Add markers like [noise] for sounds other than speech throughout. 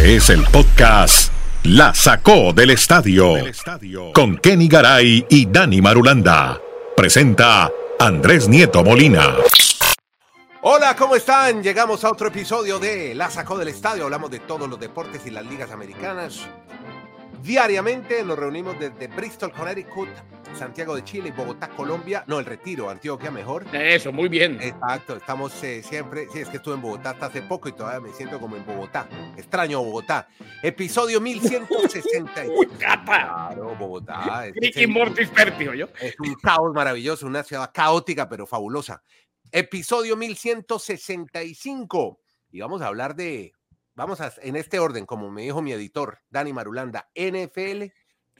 Este es el podcast La Sacó del Estadio con Kenny Garay y Dani Marulanda. Presenta Andrés Nieto Molina. Hola, ¿cómo están? Llegamos a otro episodio de La Sacó del Estadio. Hablamos de todos los deportes y las ligas americanas. Diariamente nos reunimos desde Bristol, Connecticut, Santiago de Chile y Bogotá, Colombia. No, el retiro, Antioquia mejor. Eso, muy bien. Exacto, estamos eh, siempre. Sí, es que estuve en Bogotá hasta hace poco y todavía me siento como en Bogotá. Extraño Bogotá. Episodio [laughs] 1160. claro, Bogotá. Es, y Mortis Pertio, yo. Es un caos maravilloso, una ciudad caótica pero fabulosa. Episodio 1165. Y vamos a hablar de Vamos a, en este orden, como me dijo mi editor, Dani Marulanda, NFL,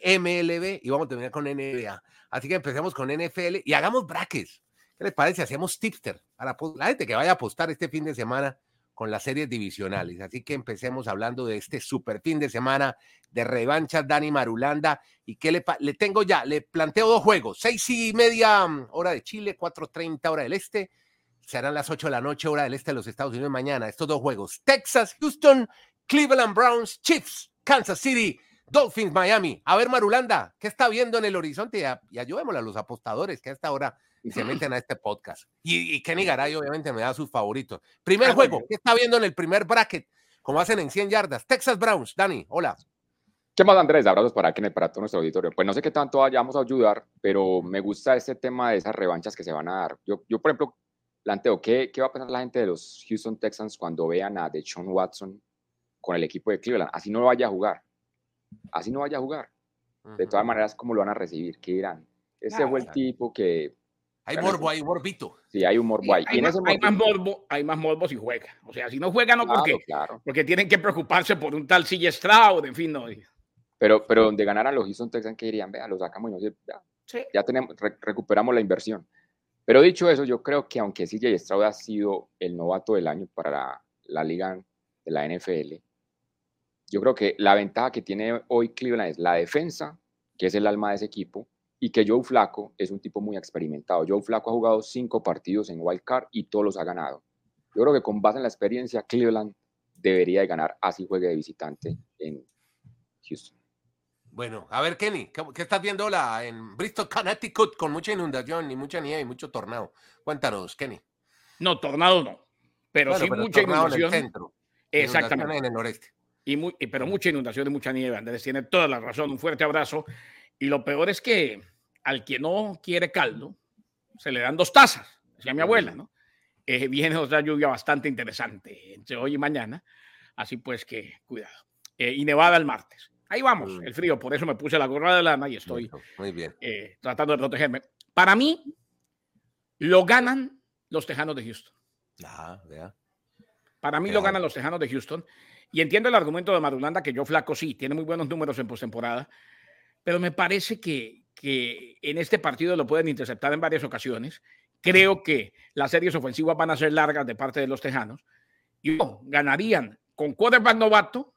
MLB y vamos a terminar con NBA. Así que empecemos con NFL y hagamos brackets. ¿Qué les parece? Hacemos tipster para la gente que vaya a apostar este fin de semana con las series divisionales. Así que empecemos hablando de este super fin de semana de revanchas, Dani Marulanda. ¿Y qué le, le tengo ya? Le planteo dos juegos, seis y media mm, hora de Chile, 4.30 hora del Este serán las 8 de la noche, hora del este de los Estados Unidos mañana. Estos dos juegos: Texas, Houston, Cleveland Browns, Chiefs, Kansas City, Dolphins, Miami. A ver, Marulanda, ¿qué está viendo en el horizonte? Y, ayudémosle a los apostadores que a esta hora [laughs] se meten a este podcast. Y, Kenny Garay, obviamente, me da sus favoritos. Primer juego, ¿qué está viendo en el primer bracket? Como hacen en 100 yardas. Texas Browns, Dani, hola. ¿Qué más, Andrés? Abrazos para Kenny, para todo nuestro auditorio. Pues no sé qué tanto vayamos a ayudar, pero me gusta este tema de esas revanchas que se van a dar. Yo, yo por ejemplo, planteo, ¿qué, ¿qué va a pasar la gente de los Houston Texans cuando vean a Deshaun Watson con el equipo de Cleveland? Así no vaya a jugar. Así no vaya a jugar. De todas maneras, ¿cómo lo van a recibir? ¿Qué dirán? Ese fue el tipo que... Hay morbo, hay morbito. Sí, hay un morbo ahí. Hay, más, morbo, hay más morbo si juega. O sea, si no juega, no porque, porque tienen que preocuparse por un tal CJ Stroud, en fin, no. Pero, pero donde ganaran los Houston Texans, ¿qué dirían? Vea, lo sacamos y no ya, ya tenemos, recuperamos la inversión. Pero dicho eso, yo creo que aunque CJ Stroud ha sido el novato del año para la, liga de la NFL, yo creo que la ventaja que tiene hoy Cleveland es la defensa, que es el alma de ese equipo, y que Joe Flaco es un tipo muy experimentado. Joe Flaco ha jugado cinco partidos en Wild Card y todos los ha ganado. Yo creo que con base en la experiencia, Cleveland debería de ganar así juegue de visitante en Houston. Bueno, a ver, Kenny, ¿qué, estás viendo la, en Bristol, Connecticut, con mucha inundación y mucha nieve y mucho tornado? Cuéntanos, Kenny. No, tornado no, pero sí mucha inundación. En el centro. Exactamente. En el noreste. Y muy, pero mucha inundación y mucha nieve. Andrés tiene toda la razón. Un fuerte abrazo. Y lo peor es que al que no quiere caldo, se le dan dos tazas. Decía mi abuela, ¿no? Eh, viene otra lluvia bastante interesante entre hoy y mañana. Así pues que cuidado. Eh, y nevada el martes. Ahí vamos, mm. el frío. Por eso me puse la gorra de lana y estoy Muy bien. Eh, tratando de protegerme. Para mí, lo ganan los Tejanos de Houston. Ah, vea. Para mí lo ganan los Tejanos de Houston. Y entiendo el argumento de Marulanda que yo flaco sí, tiene muy buenos números en postemporada, pero me parece que, que en este partido lo pueden interceptar en varias ocasiones. Creo que las series ofensivas van a ser largas de parte de los Tejanos. Y ganarían con quarterback novato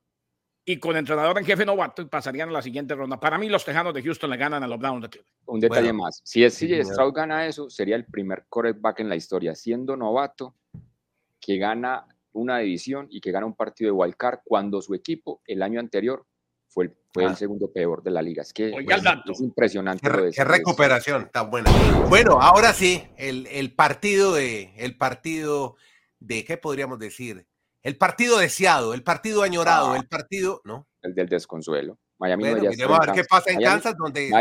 y con entrenador en jefe novato y pasarían a la siguiente ronda. Para mí, los Tejanos de Houston le ganan a los Browns de Cleveland. Un detalle más. Si es CJ Stroud gana eso, sería el primer quarterback en la historia, siendo novato, que gana una división y que gana un partido de wild card cuando su equipo el año anterior fue el, fue el ah. segundo peor de la liga. Es que es impresionante. Qué, recuperación tan buena. Bueno, ahora sí, el, el partido de, el partido de, ¿qué podríamos decir? El partido deseado, el partido añorado, ah. el partido, ¿no? El del desconsuelo. Miami bueno, no a ver qué pasa en Kansas, donde.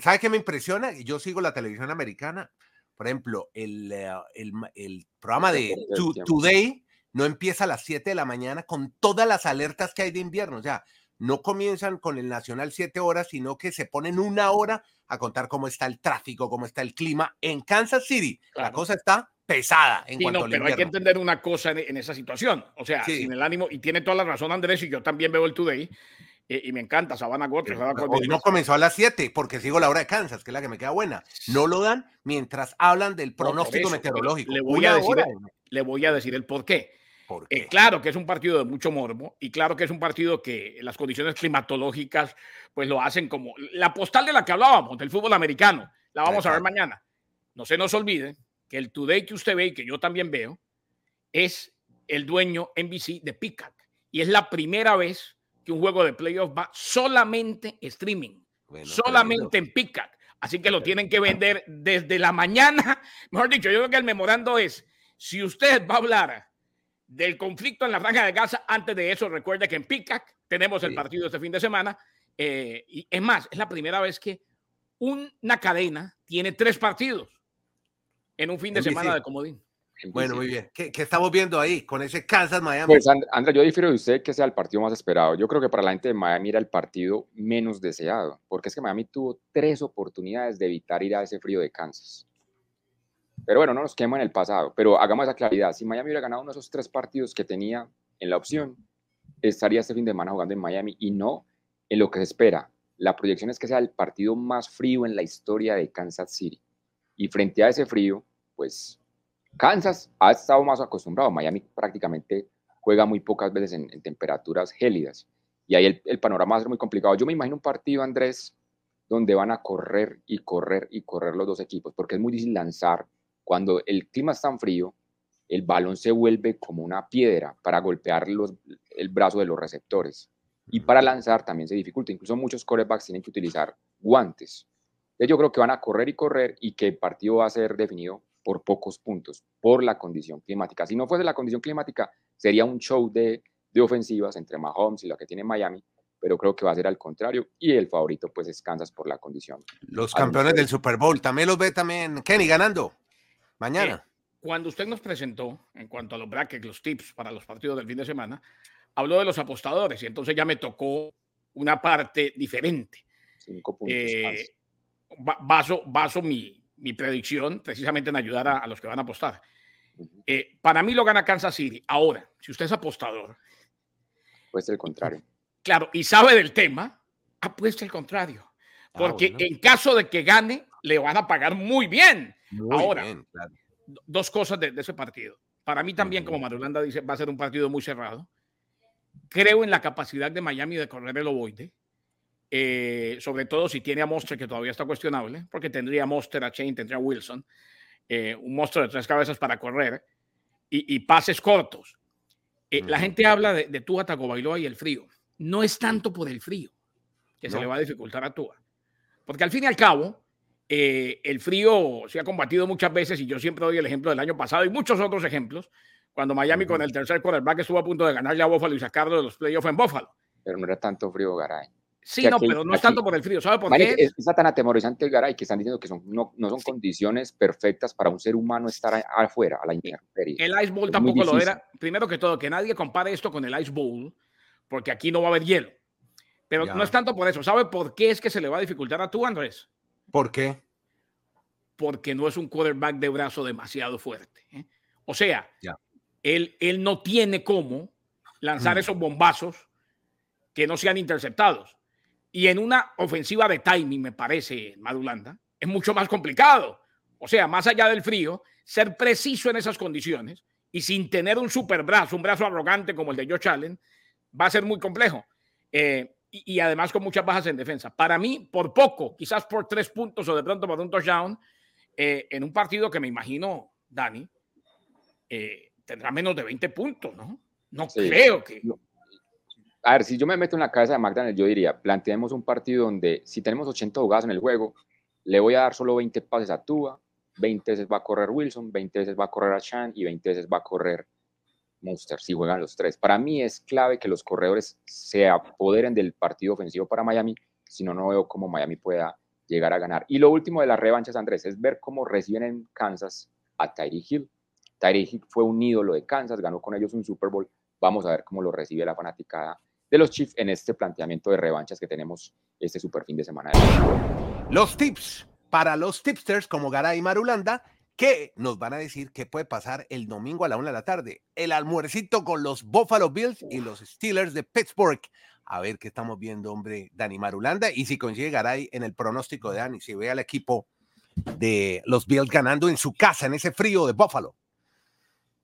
¿Sabe qué me impresiona? Yo sigo la televisión americana. Por ejemplo, el, eh, el, el programa de Today no empieza a las 7 de la mañana con todas las alertas que hay de invierno. O sea, no comienzan con el Nacional 7 horas, sino que se ponen una hora a contar cómo está el tráfico, cómo está el clima en Kansas City. La cosa está pesada en cuanto pero hay que entender una cosa en, esa situación. O sea, sin el ánimo, y tiene toda la razón Andrés, y yo también veo el Today, eh, y me encanta Sabana Gotti. Hoy no comenzó a las 7, porque sigo la hora de Kansas, que es la que me queda buena. No lo dan mientras hablan del pronóstico meteorológico. Le voy, a decir, le voy a decir el por qué. Eh, claro que es un partido de mucho morbo y claro que es un partido que las condiciones climatológicas pues lo hacen como la postal de la que hablábamos, del fútbol americano. La vamos a ver mañana. No se nos olvide que el Today que usted ve y que yo también veo es el dueño NBC de Peacock. y es la primera vez que un juego de playoff va solamente streaming, solamente en Peacock. Así que lo tienen que vender desde la mañana. [laughs] Mejor dicho, yo creo que el memorando es, si usted va a hablar del conflicto en la franja de Gaza, antes de eso recuerde que en Peacock tenemos el partido este fin de semana. Eh, y es más, es la primera vez que una cadena tiene tres partidos en un fin de semana de comodín. Bueno, muy bien. ¿Qué, estamos viendo ahí con ese Kansas Miami? Pues André, yo difiero de usted que sea el partido más esperado. Yo creo que para la gente de Miami era el partido menos deseado, porque es que Miami tuvo tres oportunidades de evitar ir a ese frío de Kansas. Pero bueno, no nos quedemos en el pasado, pero hagamos esa claridad. Si Miami hubiera ganado uno de esos tres partidos que tenía en la opción, estaría este fin de semana jugando en Miami y no en lo que se espera. La proyección es que sea el partido más frío en la historia de Kansas City. Y frente a ese frío, pues Kansas ha estado más acostumbrado. Miami prácticamente juega muy pocas veces en, temperaturas gélidas. Y ahí el, el, panorama va a ser muy complicado. Yo me imagino un partido, Andrés, donde van a correr y correr y correr los dos equipos, porque es muy difícil lanzar. Cuando el clima es tan frío, el balón se vuelve como una piedra para golpear los, el brazo de los receptores. Y para lanzar también se dificulta. Incluso muchos corebacks tienen que utilizar guantes. Yo creo que van a correr y correr y que el partido va a ser definido por pocos puntos, por la condición climática. Si no fuese la condición climática, sería un show de, de ofensivas entre Mahomes y la que tiene Miami, pero creo que va a ser al contrario y el favorito pues es Kansas por la condición. Los campeones del Super Bowl, también los ve también Kenny ganando mañana. Eh, cuando usted nos presentó en cuanto a los brackets, los tips para los partidos del fin de semana, habló de los apostadores y entonces ya me tocó una parte diferente. Cinco puntos. Eh, baso, baso mi, mi predicción precisamente en ayudar a, los que van a apostar. Eh, para mí lo gana Kansas City. Ahora, si usted es apostador. Pues el contrario. Claro, y sabe del tema, apuesta el contrario. Ah, Porque en caso de que gane, le van a pagar muy bien. Ahora, dos cosas de, ese partido. Para mí también, como Marulanda dice, va a ser un partido muy cerrado. Creo en la capacidad de Miami de correr el ovoide. Eh, sobre todo si tiene a Monster, que todavía está cuestionable, porque tendría Monster, a Chain, tendría a Wilson, eh, un monstruo de tres cabezas para correr y, pases cortos. Eh, la gente habla de, de Tua Tagovailoa y el frío. No es tanto por el frío que se le va a dificultar a Tua, porque al fin y al cabo, el frío se ha combatido muchas veces y yo siempre doy el ejemplo del año pasado y muchos otros ejemplos, cuando Miami con el tercer quarterback estuvo a punto de ganarle a Buffalo y sacarlo de los playoffs en Buffalo. Pero no era tanto frío, Garay. Sí, no, pero no es tanto por el frío. ¿Sabe por qué? Está tan atemorizante el Garay que están diciendo que son, no, no, son condiciones perfectas para un ser humano estar afuera, a la intemperie. El Ice Bowl tampoco lo era. Primero que todo, que nadie compare esto con el Ice Bowl, porque aquí no va a haber hielo. Pero no es tanto por eso. ¿Sabe por qué es que se le va a dificultar a tú, Andrés? ¿Por qué? Porque no es un quarterback de brazo demasiado fuerte. ¿eh? O sea, él, él no tiene cómo lanzar mm. esos bombazos que no sean interceptados. Y en una ofensiva de timing, me parece, Madulanda, es mucho más complicado. O sea, más allá del frío, ser preciso en esas condiciones y sin tener un super brazo, un brazo arrogante como el de Joe Allen, va a ser muy complejo. Eh, y, además con muchas bajas en defensa. Para mí, por poco, quizás por tres puntos o de pronto por un touchdown, eh, en un partido que me imagino, Dani, eh, tendrá menos de 20 puntos, ¿no? No creo que a ver, si yo me meto en la cabeza de McDaniel, yo diría, planteemos un partido donde si tenemos 80 jugadas en el juego, le voy a dar solo 20 pases a Tua, 20 veces va a correr Wilson, 20 veces va a correr a Chan y 20 veces va a correr Monster, si juegan los tres. Para mí es clave que los corredores se apoderen del partido ofensivo para Miami, si no, no veo cómo Miami pueda llegar a ganar. Y lo último de las revanchas, Andrés, es ver cómo reciben en Kansas a Tyree Hill. Tyree Hill fue un ídolo de Kansas, ganó con ellos un Super Bowl. Vamos a ver cómo lo recibe la fanaticada de los Chiefs en este planteamiento de revanchas que tenemos este super fin de semana. Los tips para los tipsters como Garay y Marulanda que nos van a decir qué puede pasar el domingo a la una de la tarde. El almuercito con los Buffalo Bills y los Steelers de Pittsburgh. A ver qué estamos viendo, hombre, Dani Marulanda. Y si consigue Garay en el pronóstico de Dani, si ve al equipo de los Bills ganando en su casa, en ese frío de Buffalo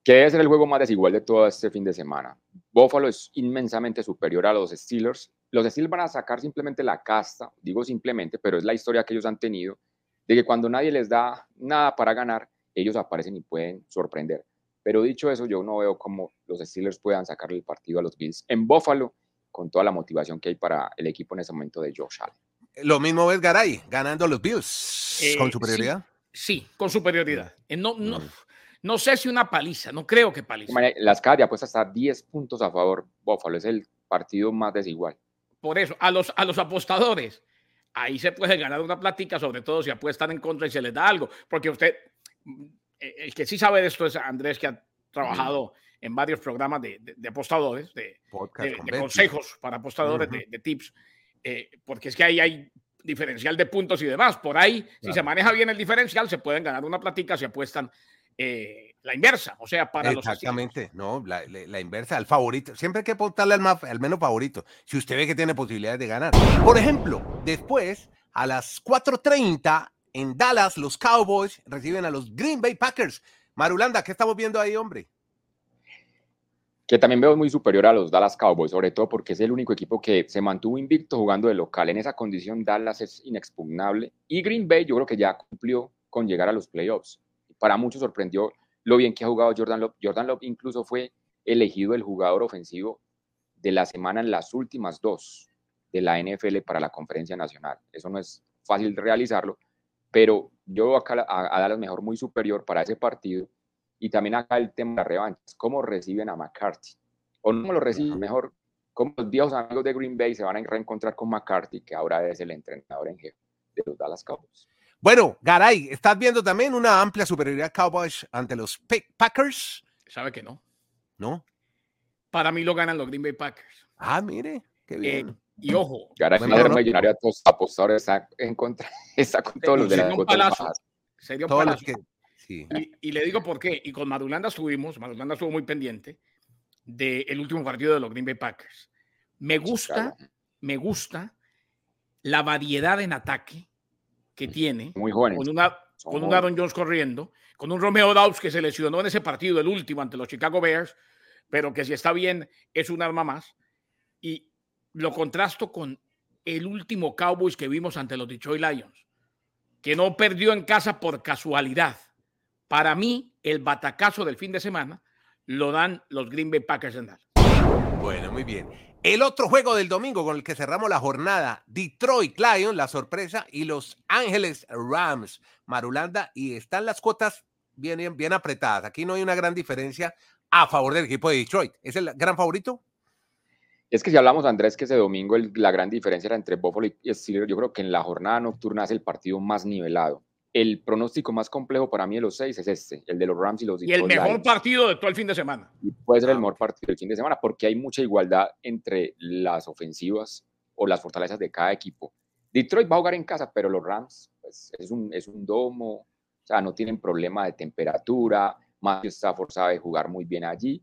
que debe ser el juego más desigual de todo este fin de semana. Buffalo es inmensamente superior a los Steelers. Los Steelers van a sacar simplemente la casta, digo simplemente, pero es la historia que ellos han tenido, de que cuando nadie les da nada para ganar, ellos aparecen y pueden sorprender. Pero dicho eso, yo no veo cómo los Steelers puedan sacarle el partido a los Bills en Buffalo con toda la motivación que hay para el equipo en ese momento de Josh Allen. Lo mismo es Garay, ganando los Bills eh, con superioridad. Sí, con superioridad. Eh, no, no, mm. No sé si una paliza, no creo que paliza. Las casas de apuestas hasta 10 puntos a favor Buffalo, es el partido más desigual. Por eso, a los, a los apostadores, ahí se puede ganar una plática, sobre todo si apuestan en contra y se les da algo, porque usted eh, el que sí sabe de esto es Andrés, que ha trabajado en varios programas de, apostadores, de, consejos para apostadores, de, tips, eh, porque es que ahí hay diferencial de puntos y demás. Por ahí, si se maneja bien el diferencial, se pueden ganar una platica si apuestan eh, la inversa, o sea, para Exactamente, no, la, inversa, al favorito. Siempre hay que apostarle al, más, al menos favorito, si usted ve que tiene posibilidades de ganar. Por ejemplo, después, a las 4.30 en Dallas, los Cowboys reciben a los Green Bay Packers. Marulanda, ¿qué estamos viendo ahí, hombre? Que también veo muy superior a los Dallas Cowboys, sobre todo porque es el único equipo que se mantuvo invicto jugando de local. En esa condición, Dallas es inexpugnable. Y Green Bay, yo creo que ya cumplió con llegar a los playoffs. Para muchos sorprendió lo bien que ha jugado Jordan Love. Jordan Love incluso fue elegido el jugador ofensivo de la semana en las últimas dos de la NFL para la conferencia nacional. Eso no es fácil realizarlo, pero yo acá a, Dallas mejor muy superior para ese partido. Y también acá el tema de las revanchas, cómo reciben a McCarthy. O no lo reciben mejor, cómo los viejos amigos de Green Bay se van a reencontrar con McCarthy, que ahora es el entrenador en jefe de los Dallas Cowboys. Bueno, Garay, ¿estás viendo también una amplia superioridad Cowboys ante los Packers? Sabe que no. ¿No? Para mí lo ganan los Green Bay Packers. Ah, mire, qué bien. Eh, y ojo, Garay bueno, no, millonario a todos apostadores está en contra, [laughs] está con todos los de la palazo, sería un Que, sí. y, y, le digo por qué. Y con Madulanda estuvimos, Madulanda estuvo muy pendiente del último partido de los Green Bay Packers. Me gusta, me gusta la variedad en ataque que tiene. Muy jóvenes. Con, una, con un Aaron Jones corriendo, con un Romeo Dawes que se lesionó en ese partido, el último ante los Chicago Bears, pero que si está bien es un arma más. Y lo contrasto con el último Cowboys que vimos ante los Detroit Lions, que no perdió en casa por casualidad. Para mí, el batacazo del fin de semana lo dan los Green Bay Packers en Dallas. Bueno, muy bien. El otro juego del domingo con el que cerramos la jornada, Detroit Lions, la sorpresa, y Los Ángeles Rams, Marulanda, y están las cuotas bien, bien apretadas. Aquí no hay una gran diferencia a favor del equipo de Detroit. ¿Es el gran favorito? Es que si hablamos, Andrés, que ese domingo la gran diferencia era entre Buffalo y Steelers, yo creo que en la jornada nocturna es el partido más nivelado. El pronóstico más complejo para mí de los seis es este, el de los Rams y los Y el mejor partido de todo el fin de semana. Y puede ser el ah. mejor partido del fin de semana porque hay mucha igualdad entre las ofensivas o las fortalezas de cada equipo. Detroit va a jugar en casa, pero los Rams pues, es, un, es un domo, o sea, no tienen problema de temperatura. Matthew Stafford sabe jugar muy bien allí.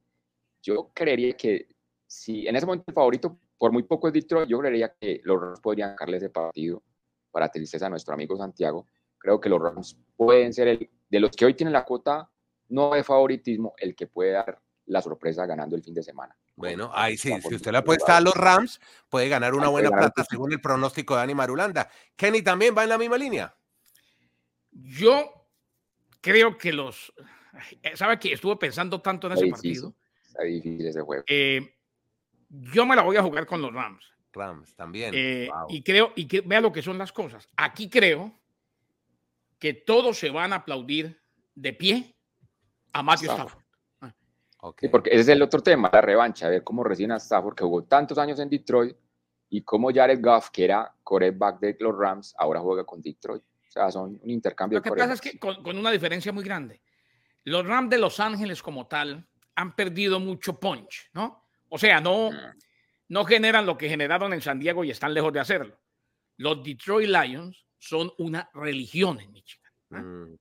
Yo creería que si en ese momento el favorito por muy poco es Detroit, yo creería que los Rams podrían sacarle ese partido para tristeza a nuestro amigo Santiago. Creo que los Rams pueden ser el de los que hoy tienen la cuota no de favoritismo, el que puede dar la sorpresa ganando el fin de semana. Bueno, ahí sí, si usted le apuesta a los Rams, puede ganar una buena plata según el pronóstico de Dani Marulanda. Kenny también va en la misma línea. Yo creo que los. ¿Sabe que estuve pensando tanto en ese partido? Está difícil ese juego. Eh, yo me la voy a jugar con los Rams. Rams también. Eh, y creo, y que vea lo que son las cosas. Aquí creo que todos se van a aplaudir de pie a Matthew Stafford. Ah. porque ese es el otro tema, la revancha, a ver cómo recién a Stafford, que jugó tantos años en Detroit, y cómo Jared Goff, que era quarterback de los Rams, ahora juega con Detroit. O sea, son un intercambio. Lo que pasa es que con, con, una diferencia muy grande. Los Rams de Los Ángeles como tal han perdido mucho punch, ¿no? O sea, no, no generan lo que generaron en San Diego y están lejos de hacerlo. Los Detroit Lions son una religión en Michigan. Mm.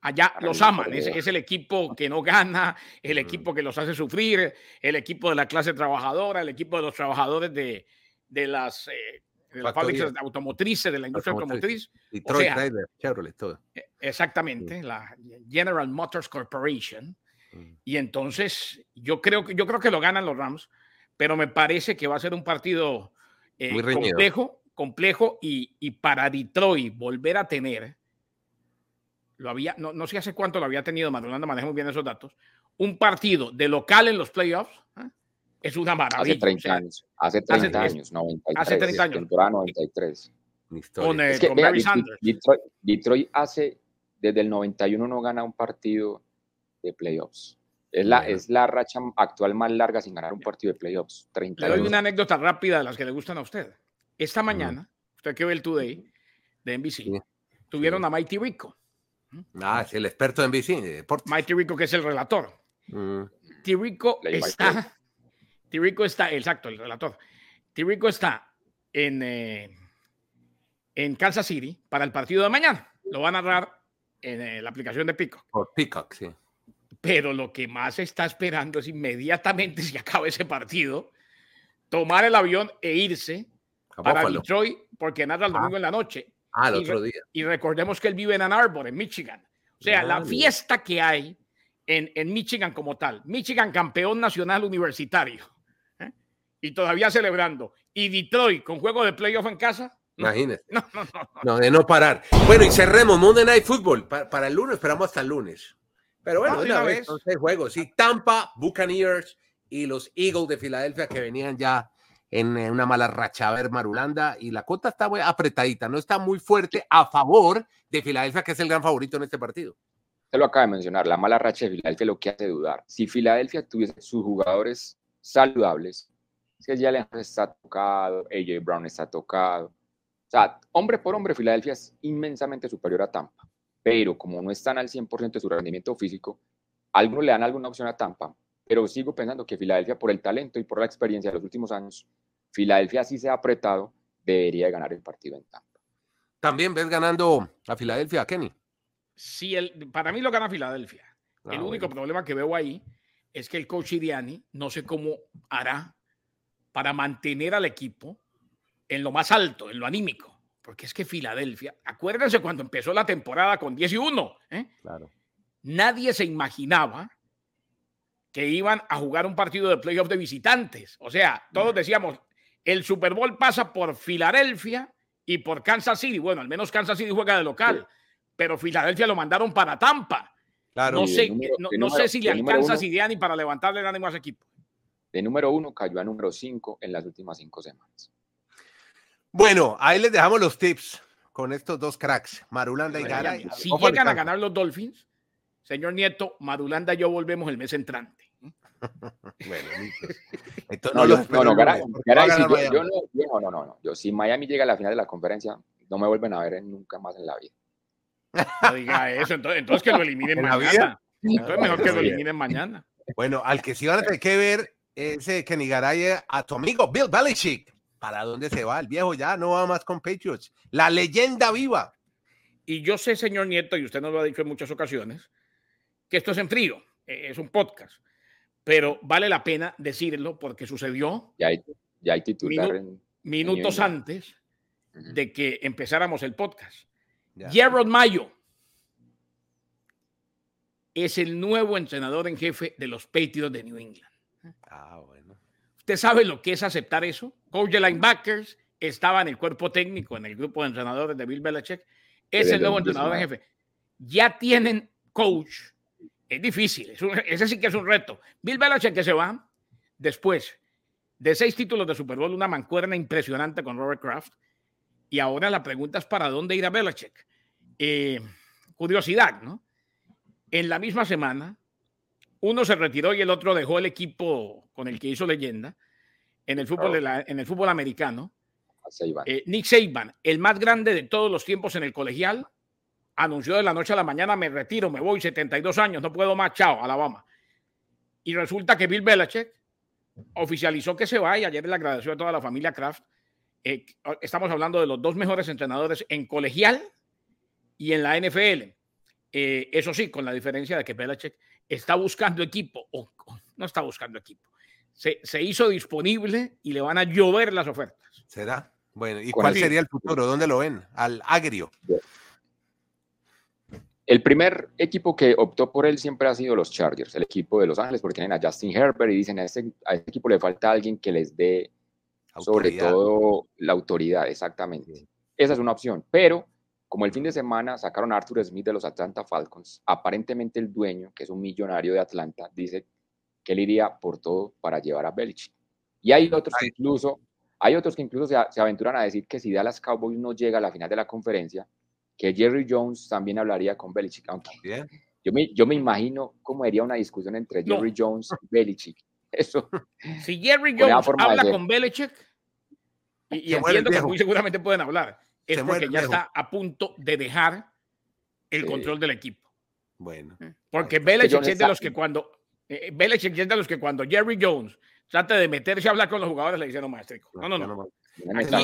Allá los aman, es, el equipo que no gana, el mm. equipo que los hace sufrir, el equipo de la clase trabajadora, el equipo de los trabajadores de, las, eh, fábricas automotrices, de la industria automotriz. Detroit, Chevrolet, todo. E, exactamente, la General Motors Corporation y entonces yo creo, que, yo creo que lo ganan los Rams, pero me parece que va a ser un partido eh, complejo, complejo y, y, para Detroit volver a tener lo había, no, no sé hace cuánto lo había tenido, Madulanda maneja muy bien esos datos, un partido de local en los playoffs ¿eh? es una maravilla. Hace 30 años, hace 30 años, 93, hace 30 años. Temporada 93. Con, eh, con Barry Sanders. Detroit, Detroit, hace, desde el 91 no gana un partido de playoffs. Es la, es la racha actual más larga sin ganar un partido de playoffs. 30 Le doy una anécdota rápida de las que le gustan a usted. Esta mañana, usted que ve el Today de NBC, tuvieron a Mighty Rico. Ah, es el experto de NBC. Mighty Rico, que es el relator. Mm. Tirico está. Tirico está, exacto, el relator. Tirico está en, eh, en Kansas City para el partido de mañana. Lo va a narrar en eh, la aplicación de Peacock. Por Peacock, sí. Pero lo que más está esperando es inmediatamente, [laughs] si acaba ese partido, tomar el avión e irse para Detroit, porque narra el ah. domingo en la noche. Ah, el otro día. Y recordemos que él vive en Ann Arbor, en Michigan. O sea, la fiesta que hay en, en, Michigan como tal. Michigan campeón nacional universitario. ¿eh? Y todavía celebrando. Y Detroit con juego de playoff en casa. Imagínese. No, no, no, no, de no parar. Bueno, y cerremos Monday Night Football. Para, el lunes, esperamos hasta el lunes. Pero bueno, una, vez, entonces juegos. Sí, Tampa, Buccaneers y los Eagles de Filadelfia que venían ya en una mala racha. A ver, Marulanda, y la cota está muy apretadita, no está muy fuerte a favor de Filadelfia, que es el gran favorito en este partido. Lo acaba de mencionar, la mala racha de Filadelfia lo que hace dudar. Si Filadelfia tuviese sus jugadores saludables, si Jalen está tocado, AJ Brown está tocado, o sea, hombre por hombre, Filadelfia es inmensamente superior a Tampa, pero como no están al 100% de su rendimiento físico, algunos le dan alguna opción a Tampa, pero sigo pensando que Filadelfia, por el talento y por la experiencia de los últimos años, Filadelfia sí se ha apretado, debería ganar el partido en Tampa. También ves ganando a Filadelfia, Kenny si el, para mí lo gana Filadelfia. Ah, el único problema que veo ahí es que el coach Iriani no sé cómo hará para mantener al equipo en lo más alto, en lo anímico. Porque es que Filadelfia, acuérdense cuando empezó la temporada con 10 y 1, ¿eh? claro. nadie se imaginaba que iban a jugar un partido de playoff de visitantes. O sea, todos decíamos, el Super Bowl pasa por Filadelfia y por Kansas City. Bueno, al menos Kansas City juega de local pero Filadelfia lo mandaron para Tampa. Claro, no sé, no, sé si le alcanza a Sidiani para levantarle el ánimo a ese equipo. De número uno cayó a número cinco en las últimas cinco semanas. Bueno, ahí les dejamos los tips con estos dos cracks, Marulanda y Garay. Si llegan a ganar los Dolphins, señor Nieto, Marulanda y yo volvemos el mes entrante. [laughs] bueno, [laughs] Entonces, no, no, no, Garay, yo, no, no, no, no, yo, si Miami llega a la final de la conferencia, no me vuelven a ver nunca más en la vida. No diga eso, entonces, que lo eliminen mañana. Entonces mejor que lo eliminen mañana. Bueno, al que sí van a tener que ver ese Kenny Garay a tu amigo Bill Belichick. ¿Para dónde se va? El viejo ya no va más con Patriots. La leyenda viva. Y yo sé, señor Nieto, y usted nos lo ha dicho en muchas ocasiones, que esto es en frío, e, es un podcast, pero vale la pena decirlo porque sucedió ya hay, ya hay titular minutos antes de que empezáramos el podcast. Gerald Mayo es el nuevo entrenador en jefe de los Patriots de New England. Ah, bueno. ¿Usted sabe lo que es aceptar eso? Coach de linebackers estaba en el cuerpo técnico, en el grupo de entrenadores de Bill Belichick. Es el nuevo entrenador en jefe. Ya tienen coach. Es difícil. ese sí que es un reto. Bill Belichick que se va después de seis títulos de Super Bowl, una mancuerna impresionante con Robert Kraft y ahora la pregunta es para dónde ir a Belichick. Eh, curiosidad, ¿no? En la misma semana, uno se retiró y el otro dejó el equipo con el que hizo leyenda en el fútbol, en el fútbol americano. Eh, Nick Saban, el más grande de todos los tiempos en el colegial, anunció de la noche a la mañana, me retiro, me voy, 72 años, no puedo más, chao, Alabama. Y resulta que Bill Belichick oficializó que se va y ayer le agradeció a toda la familia Kraft eh, estamos hablando de los dos mejores entrenadores en colegial y en la NFL. Eh, eso sí, con la diferencia de que Belichick está buscando equipo, o, no está buscando equipo, se, hizo disponible y le van a llover las ofertas. ¿Será? Bueno, ¿y cuál sería el futuro? ¿Dónde lo ven? Al agrio. El primer equipo que optó por él siempre ha sido los Chargers, el equipo de Los Ángeles, porque tienen a Justin Herbert y dicen a este, a este equipo le falta alguien que les dé sobre todo la autoridad, exactamente. Esa es una opción, pero como el fin de semana sacaron a Arthur Smith de los Atlanta Falcons, aparentemente el dueño, que es un millonario de Atlanta, dice que él iría por todo para llevar a Belichick. Y hay otros que incluso, hay otros que incluso se, aventuran a decir que si Dallas Cowboys no llega a la final de la conferencia, que Jerry Jones también hablaría con Belichick. Aunque yo me, yo me imagino cómo sería una discusión entre Jerry Jones y Belichick. [laughs] Eso. Si Jerry Jones habla con Belichick, y, entiendo que muy seguramente pueden hablar, es porque ya está a punto de dejar el control del equipo. Bueno. ¿Eh? Porque Belichick es de los que cuando eh, Belichick es de los que cuando Jerry Jones trata de meterse a hablar con los jugadores le dice no maestrico. No, no, no.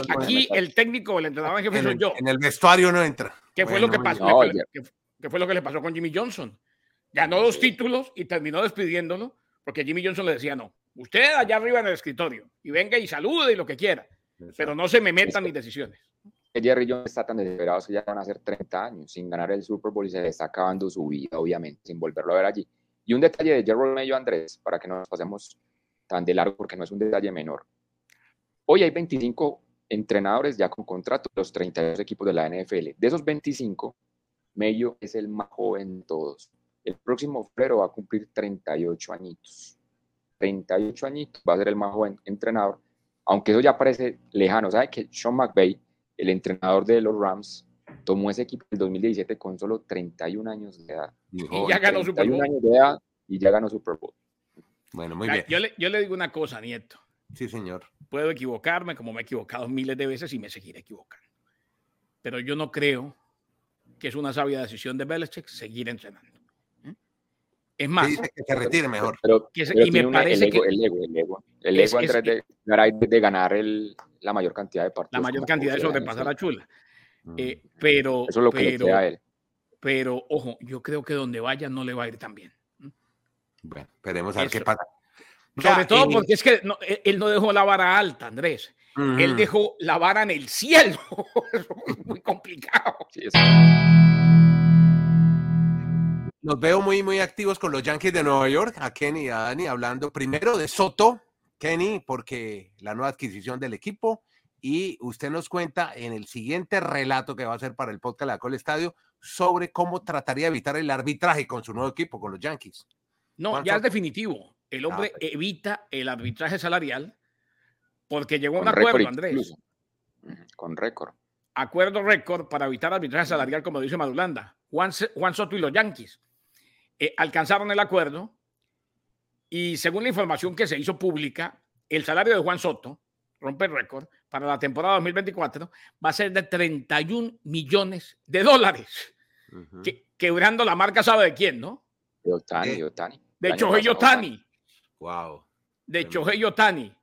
Aquí, el técnico, el entrenador en jefe soy yo. En el vestuario no entra. ¿Qué fue lo que pasó? ¿Qué, fue lo que le pasó con Jimmy Johnson? Ganó dos títulos y terminó despidiéndolo porque Jimmy Johnson le decía no. Usted allá arriba en el escritorio y venga y salude y lo que quiera, pero no se me metan mis decisiones. Jerry Jones está tan desesperado que ya van a ser 30 años sin ganar el Super Bowl y se le está acabando su vida, obviamente, sin volverlo a ver allí. Y un detalle de Jerry Mayo Andrés, para que no nos pasemos tan de largo, porque no es un detalle menor. Hoy hay 25 entrenadores ya con contrato, los 32 equipos de la NFL. De esos 25, Mello es el más joven de todos. El próximo febrero va a cumplir 38 añitos. 38 añitos va a ser el más joven entrenador, aunque eso ya parece lejano. ¿Sabe que Sean McVay el entrenador de los Rams tomó ese equipo en el 2017 con solo 31 años de edad. Y ya ganó Super Bowl. años de edad y ya ganó Super Bowl. Bueno, muy bien. Yo le, yo le digo una cosa, Nieto. Sí, señor. Puedo equivocarme como me he equivocado miles de veces y me seguiré equivocando. Pero yo no creo que es una sabia decisión de Belichick seguir entrenando. ¿eh? Es más, dice que se retire mejor. Pero, y me parece el ego, el ego, el ego, el ego, de, de, ganar el, la mayor cantidad de partidos. La mayor cantidad de sobrepasar a Chula. Mm. Eh, pero, Eso es lo que pero, a él. Pero, ojo, yo creo que donde vaya no le va a ir tan bien. Bueno, esperemos a ver qué pasa. Sobre todo porque es que e, él no dejó la vara alta, Andrés. Él dejó la vara en el cielo. es [laughs] muy complicado. Nos veo muy, muy activos con los Yankees de Nueva York, a Kenny y a Dani, hablando primero de Soto, Kenny, porque la nueva adquisición del equipo y usted nos cuenta en el siguiente relato que va a hacer para el podcast La Col Estadio sobre cómo trataría de evitar el arbitraje con su nuevo equipo, con los Yankees. No, ya es definitivo. El hombre ah, evita el arbitraje salarial porque llegó a un acuerdo, Andrés. Con récord. Acuerdo récord para evitar arbitraje salarial, como dice Madulanda. Juan, Juan Soto y los Yankees eh, alcanzaron el acuerdo y según la información que se hizo pública, el salario de Juan Soto, rompe el récord, para la temporada 2024 va a ser de 31 millones de dólares. quebrando la marca, ¿sabe de quién, no? De Otani, de Otani. De Chohei Otani. Wow. De Chohei Otani.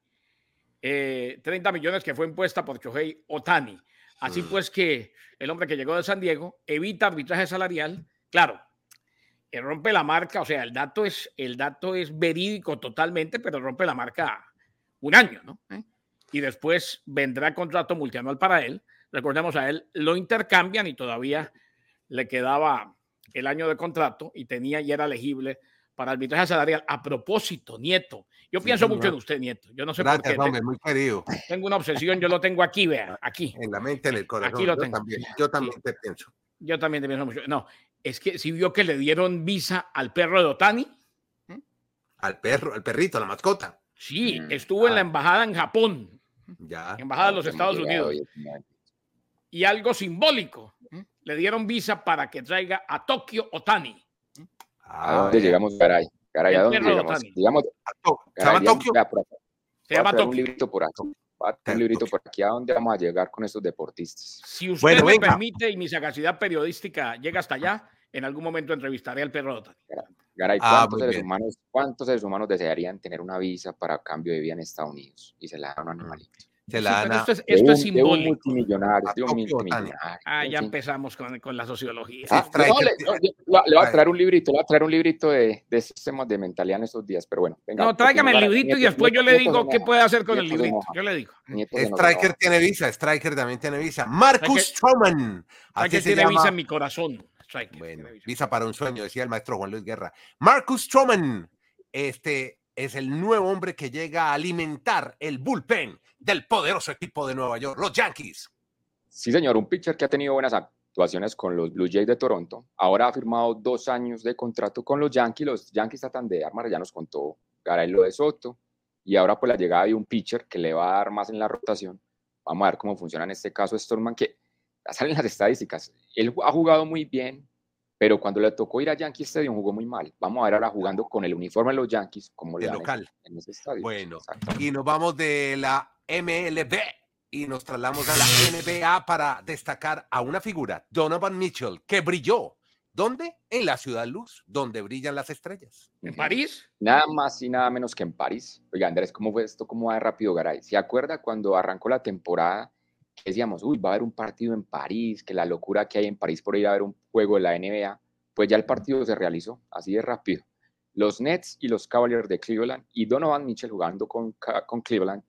30 eh, millones que fue impuesta por Chohei Otani. Así pues que el hombre que llegó de San Diego evita arbitraje salarial. Claro, rompe la marca, o sea, el dato es, el dato es verídico totalmente, pero rompe la marca un año, ¿no? ¿Eh? Y después vendrá contrato multianual para él. Recordemos a él, lo intercambian y todavía le quedaba el año de contrato y tenía y era elegible para arbitraje salarial. A propósito, Nieto, yo pienso mucho en usted, Nieto. Yo no sé por qué. Hombre, muy querido. Tengo una obsesión, yo lo tengo aquí, vea, aquí. En la mente, en el corazón. Aquí lo tengo. Yo también, yo también te pienso. Yo también te pienso mucho. No, es que si vio que le dieron visa al perro de Otani. ¿eh? Al perro, al perrito, la mascota. Sí, mm, estuvo en la ah. embajada en Japón. Ya. Embajada de los Estados Unidos. Y algo simbólico. ¿eh? Le dieron visa para que traiga a Tokio Otani. ¿A dónde llegamos, caray? Caray, ¿a dónde llegamos? Digamos, ¿Se llama Tokio? Se llama Tokio. Un librito por aquí. Un librito por aquí. ¿A dónde vamos a llegar con estos deportistas? Si usted me permite y mi sagacidad periodística llega hasta allá, en algún momento entrevistaré al perro Otani. Garay, ah, ¿cuántos, seres humanos, ¿cuántos seres humanos desearían tener una visa para cambio de vida en Estados Unidos? Y se la dan a un animalito. Se la dan esto es, esto es simbólico. multimillonario, Ah, ya empezamos con, con la sociología. Ah, no, le, le, le, voy a traer un librito, le voy a traer un librito de, de sistemas de mentalidad en estos días, pero bueno. Venga, no, tráigame el librito y después yo le digo qué puede hacer con el librito. Yo le digo. Striker tiene visa, Striker también tiene visa. Marcus Stroman. Striker tiene visa en mi corazón. Bueno, visa para un sueño, decía el maestro Juan Luis Guerra. Marcus Stroman, este es el nuevo hombre que llega a alimentar el bullpen del poderoso equipo de Nueva York, los Yankees. Sí, señor, un pitcher que ha tenido buenas actuaciones con los Blue Jays de Toronto. Ahora ha firmado dos años de contrato con los Yankees. Los Yankees tratan de armar, ya nos contó Garay de Soto. Y ahora pues la llegada de un pitcher que le va a dar más en la rotación. Vamos a ver cómo funciona en este caso Storman, que salen las estadísticas. Él ha jugado muy bien, pero cuando le tocó ir a Yankee Stadium jugó muy mal. Vamos a ver ahora jugando con el uniforme de los Yankees, como le local. En, ese estadio. Bueno, y nos vamos de la MLB y nos trasladamos a la NBA para destacar a una figura, Donovan Mitchell, que brilló. ¿Dónde? En la ciudad luz, donde brillan las estrellas. ¿En París? Nada más y nada menos que en París. Oiga, Andrés, ¿cómo fue esto? ¿Cómo va de rápido Garay? ¿Se acuerda cuando arrancó la temporada? Decíamos, uy, va a haber un partido en París, que la locura que hay en París por ir a ver un juego de la NBA. Pues ya el partido se realizó, así de rápido. Los Nets y los Cavaliers de Cleveland y Donovan Mitchell jugando con, con Cleveland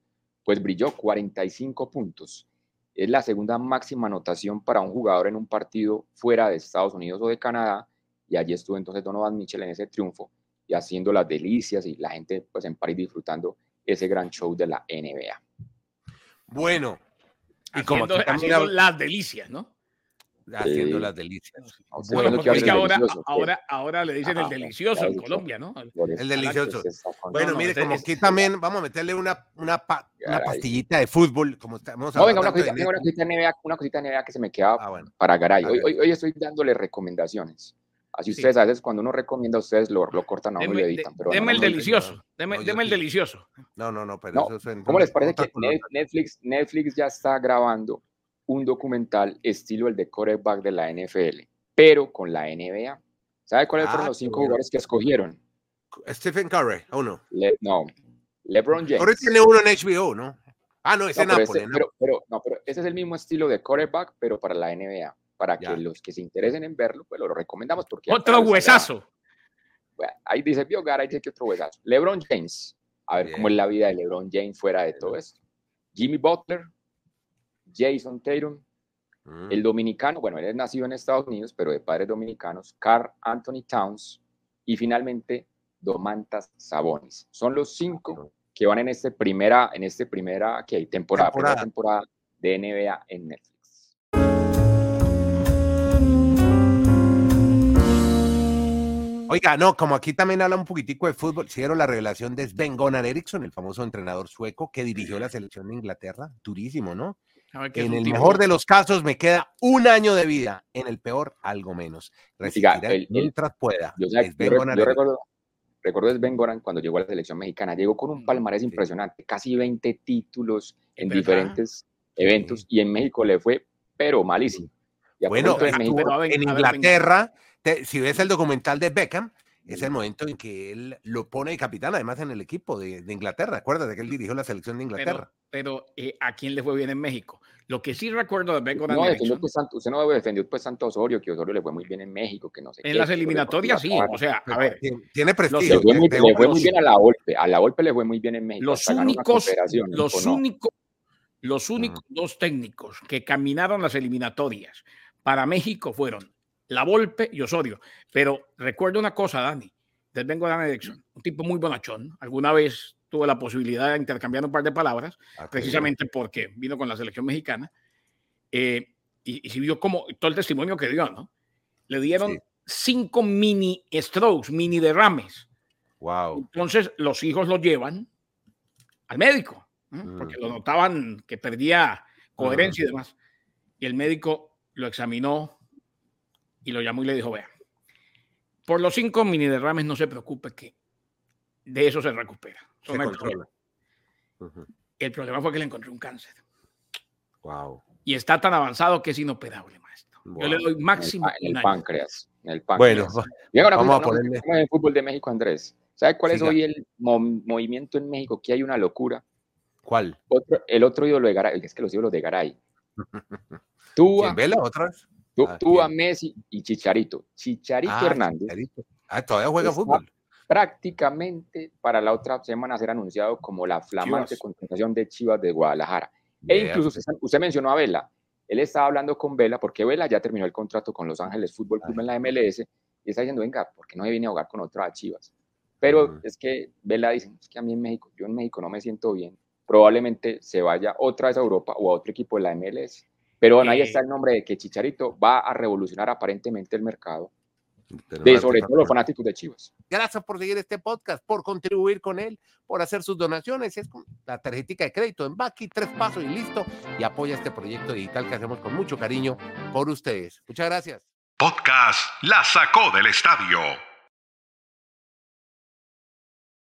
pues brilló 45 puntos. Es la segunda máxima anotación para un jugador en un partido fuera de Estados Unidos o de Canadá. Y allí estuvo entonces Donovan Mitchell en ese triunfo y haciendo las delicias y la gente pues en París disfrutando ese gran show de la NBA. Bueno, y como haciendo las delicias, ¿no? haciendo las delicias. Bueno, porque es que ahora, ahora, ahora le dicen el delicioso en Colombia, ¿no? El delicioso. Bueno, mire, como aquí también vamos a meterle una, una, una pastillita de fútbol, como estamos no, venga, una cosita, una, cosita NBA, una cosita NBA que se me queda ah, para Garay. Hoy, hoy, hoy, estoy dándole recomendaciones. Así ustedes a veces cuando uno recomienda, ustedes lo, lo cortan a uno y lo editan. Pero deme el delicioso, deme, el delicioso. No, no, no, pero eso es ¿Cómo les parece que Netflix, Netflix ya está grabando un documental estilo el de quarterback de la NFL, pero con la NBA. ¿Sabe cuáles fueron ah, los cinco jugadores que escogieron? Stephen Curry, uno. no, LeBron James. Curry tiene uno en HBO, ¿no? Ah, no, es en Apple. ¿no? Pero, no, pero ese es el mismo estilo de quarterback, pero para la NBA. Para que los que se interesen en verlo, pues lo recomendamos. porque Otro huesazo. ahí dice Biogar, ahí dice que otro huesazo. LeBron James. A ver cómo es la vida de LeBron James fuera de todo esto. Jimmy Butler, Jason Tatum, mm. el dominicano, bueno, él es nacido en Estados Unidos, pero de padres dominicanos, Carl Anthony Towns y finalmente Domantas Sabonis. Son los cinco que van en este primera, en este primera que hay temporada, temporada. temporada de NBA en Netflix. Oiga, no, como aquí también habla un poquitico de fútbol, hicieron la revelación de Sven Gonan Eriksson, el famoso entrenador sueco que dirigió la selección de Inglaterra. Durísimo, ¿no? En el mejor de los casos me queda un año de vida, en el peor algo menos. Resistiré mientras pueda. Yo, recuerdo, recuerdo Sven Goran cuando llegó a la selección mexicana, llegó con un mm, palmarés impresionante, casi 20 títulos en diferentes eventos y en México le fue pero malísimo. bueno, en, Inglaterra, si ves el documental de Beckham, es el momento en que él lo pone de capitán, además en el equipo de, Inglaterra. Acuérdate que él dirigió la selección de Inglaterra. Pero, eh, ¿a quién le fue bien en México? Lo que sí recuerdo de Bengo no, pues, usted no defendió pues Santo Osorio, que Osorio le fue muy bien en México, que no sé En las eliminatorias sí, o sea, a ver. Tiene prestigio. Le fue, muy, bien a la Volpe, a la Volpe le fue muy bien en México. Los únicos, los únicos, los únicos dos técnicos que caminaron las eliminatorias para México fueron la Volpe y Osorio. Pero recuerdo una cosa, Dani, del Bengo Dan Erickson, un tipo muy bonachón. Alguna vez tuve la posibilidad de intercambiar un par de palabras, ah, precisamente porque vino con la selección mexicana. Eh, y, y si vio como todo el testimonio que dio, ¿no? Le dieron cinco mini strokes, mini derrames. Wow. Entonces los hijos lo llevan al médico, porque lo notaban que perdía coherencia y demás. Y el médico lo examinó, y lo llamó y le dijo, vea, por los cinco mini derrames no se preocupe que de eso se recupera. el, problema. fue que le encontré un cáncer. Wow. Y está tan avanzado que es inoperable, maestro. Yo le doy máximo. En el, páncreas. En el páncreas. Bueno, y ahora vamos a ponerle. En el fútbol de México, Andrés. ¿Sabe cuál es hoy el movimiento en México? Que hay una locura. ¿Cuál? el otro ídolo de Garay, es que los ídolos de Garay. [laughs] ¿Tú? ¿Quién ve otra? Tú, a Messi y Chicharito. Chicharito ah, Hernández. Ah, todavía juega fútbol. Prácticamente para la otra semana ser anunciado como la flamante contratación de Chivas de Guadalajara. E incluso usted, mencionó a Vela. Él estaba hablando con Vela porque Vela ya terminó el contrato con Los Ángeles Fútbol Club en la MLS y está diciendo, venga, ¿por qué no me viene a jugar con otra Chivas? Pero es que Vela dice, es que a mí en México, yo en México no me siento bien. Probablemente se vaya otra vez a Europa o a otro equipo de la MLS Pero bueno, ahí está el nombre de que Chicharito va a revolucionar aparentemente el mercado de sobre todo los fanáticos de Chivas. Gracias por seguir este podcast, por contribuir con él, por hacer sus donaciones. Es la tarjetita de crédito en Baki, tres pasos y listo. Y apoya este proyecto digital que hacemos con mucho cariño por ustedes. Muchas gracias. Podcast La Sacó del Estadio